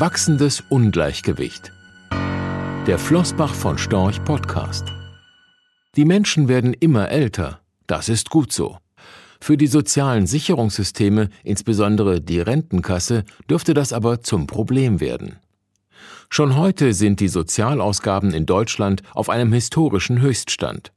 Wachsendes Ungleichgewicht. Der Flossbach von Storch Podcast. Die Menschen werden immer älter. Das ist gut so. Für die sozialen Sicherungssysteme, insbesondere die Rentenkasse, dürfte das aber zum Problem werden. Schon heute sind die Sozialausgaben in Deutschland auf einem historischen Höchststand.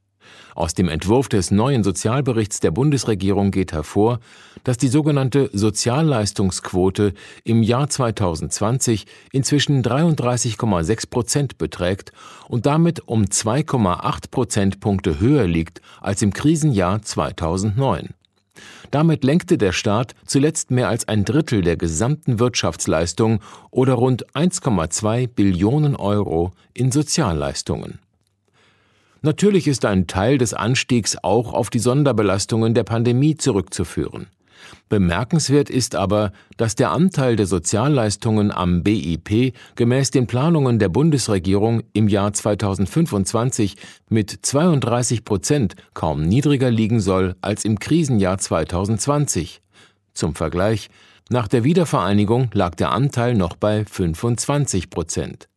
Aus dem Entwurf des neuen Sozialberichts der Bundesregierung geht hervor, dass die sogenannte Sozialleistungsquote im Jahr 2020 inzwischen 33,6 Prozent beträgt und damit um 2,8 Prozentpunkte höher liegt als im Krisenjahr 2009. Damit lenkte der Staat zuletzt mehr als ein Drittel der gesamten Wirtschaftsleistung oder rund 1,2 Billionen Euro in Sozialleistungen. Natürlich ist ein Teil des Anstiegs auch auf die Sonderbelastungen der Pandemie zurückzuführen. Bemerkenswert ist aber, dass der Anteil der Sozialleistungen am BIP gemäß den Planungen der Bundesregierung im Jahr 2025 mit 32 Prozent kaum niedriger liegen soll als im Krisenjahr 2020. Zum Vergleich, nach der Wiedervereinigung lag der Anteil noch bei 25 Prozent.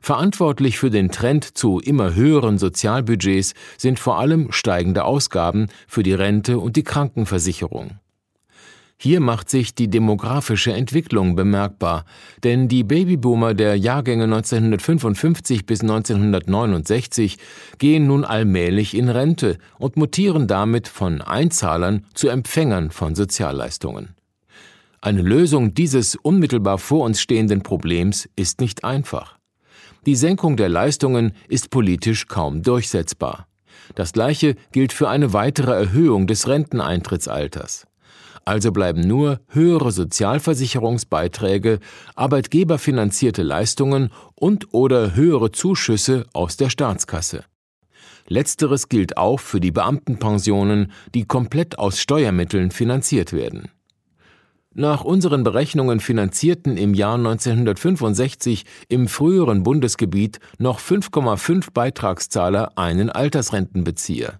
Verantwortlich für den Trend zu immer höheren Sozialbudgets sind vor allem steigende Ausgaben für die Rente und die Krankenversicherung. Hier macht sich die demografische Entwicklung bemerkbar, denn die Babyboomer der Jahrgänge 1955 bis 1969 gehen nun allmählich in Rente und mutieren damit von Einzahlern zu Empfängern von Sozialleistungen. Eine Lösung dieses unmittelbar vor uns stehenden Problems ist nicht einfach. Die Senkung der Leistungen ist politisch kaum durchsetzbar. Das Gleiche gilt für eine weitere Erhöhung des Renteneintrittsalters. Also bleiben nur höhere Sozialversicherungsbeiträge, arbeitgeberfinanzierte Leistungen und oder höhere Zuschüsse aus der Staatskasse. Letzteres gilt auch für die Beamtenpensionen, die komplett aus Steuermitteln finanziert werden. Nach unseren Berechnungen finanzierten im Jahr 1965 im früheren Bundesgebiet noch 5,5 Beitragszahler einen Altersrentenbezieher.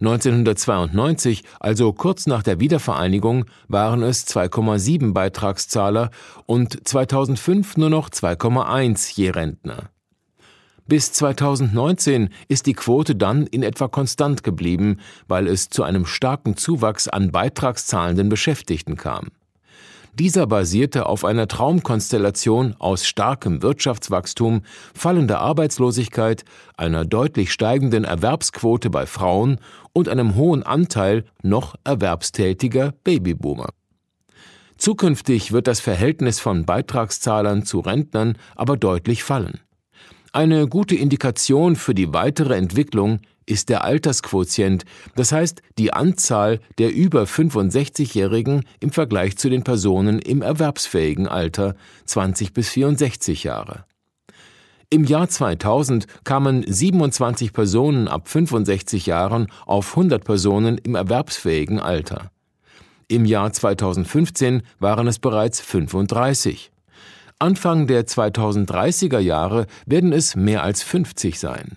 1992, also kurz nach der Wiedervereinigung, waren es 2,7 Beitragszahler und 2005 nur noch 2,1 je Rentner. Bis 2019 ist die Quote dann in etwa konstant geblieben, weil es zu einem starken Zuwachs an beitragszahlenden Beschäftigten kam. Dieser basierte auf einer Traumkonstellation aus starkem Wirtschaftswachstum, fallender Arbeitslosigkeit, einer deutlich steigenden Erwerbsquote bei Frauen und einem hohen Anteil noch erwerbstätiger Babyboomer. Zukünftig wird das Verhältnis von Beitragszahlern zu Rentnern aber deutlich fallen. Eine gute Indikation für die weitere Entwicklung ist der Altersquotient, das heißt die Anzahl der über 65-Jährigen im Vergleich zu den Personen im erwerbsfähigen Alter 20 bis 64 Jahre. Im Jahr 2000 kamen 27 Personen ab 65 Jahren auf 100 Personen im erwerbsfähigen Alter. Im Jahr 2015 waren es bereits 35. Anfang der 2030er Jahre werden es mehr als 50 sein.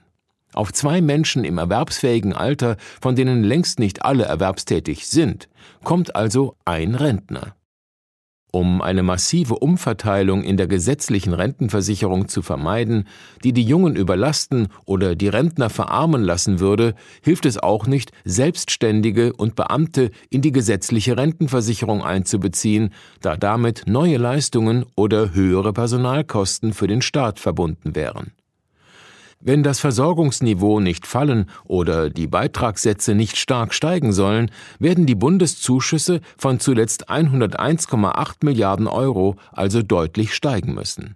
Auf zwei Menschen im erwerbsfähigen Alter, von denen längst nicht alle erwerbstätig sind, kommt also ein Rentner. Um eine massive Umverteilung in der gesetzlichen Rentenversicherung zu vermeiden, die die Jungen überlasten oder die Rentner verarmen lassen würde, hilft es auch nicht, Selbstständige und Beamte in die gesetzliche Rentenversicherung einzubeziehen, da damit neue Leistungen oder höhere Personalkosten für den Staat verbunden wären. Wenn das Versorgungsniveau nicht fallen oder die Beitragssätze nicht stark steigen sollen, werden die Bundeszuschüsse von zuletzt 101,8 Milliarden Euro also deutlich steigen müssen.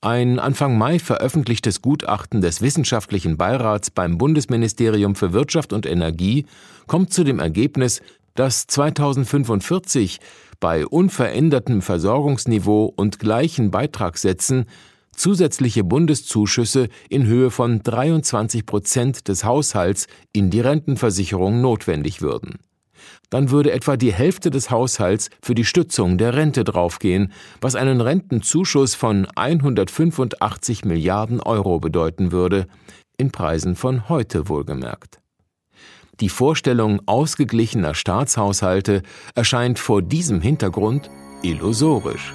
Ein Anfang Mai veröffentlichtes Gutachten des Wissenschaftlichen Beirats beim Bundesministerium für Wirtschaft und Energie kommt zu dem Ergebnis, dass 2045 bei unverändertem Versorgungsniveau und gleichen Beitragssätzen zusätzliche Bundeszuschüsse in Höhe von 23 Prozent des Haushalts in die Rentenversicherung notwendig würden. Dann würde etwa die Hälfte des Haushalts für die Stützung der Rente draufgehen, was einen Rentenzuschuss von 185 Milliarden Euro bedeuten würde, in Preisen von heute wohlgemerkt. Die Vorstellung ausgeglichener Staatshaushalte erscheint vor diesem Hintergrund illusorisch.